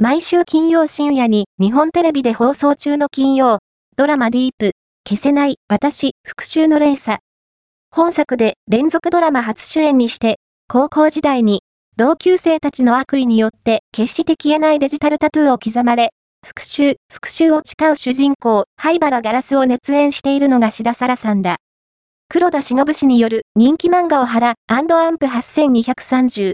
毎週金曜深夜に日本テレビで放送中の金曜、ドラマディープ、消せない、私、復讐の連鎖。本作で連続ドラマ初主演にして、高校時代に同級生たちの悪意によって決して消えないデジタルタトゥーを刻まれ、復讐、復讐を誓う主人公、灰原ガラスを熱演しているのが志田沙羅さんだ。黒田忍氏による人気漫画を原アンプ8230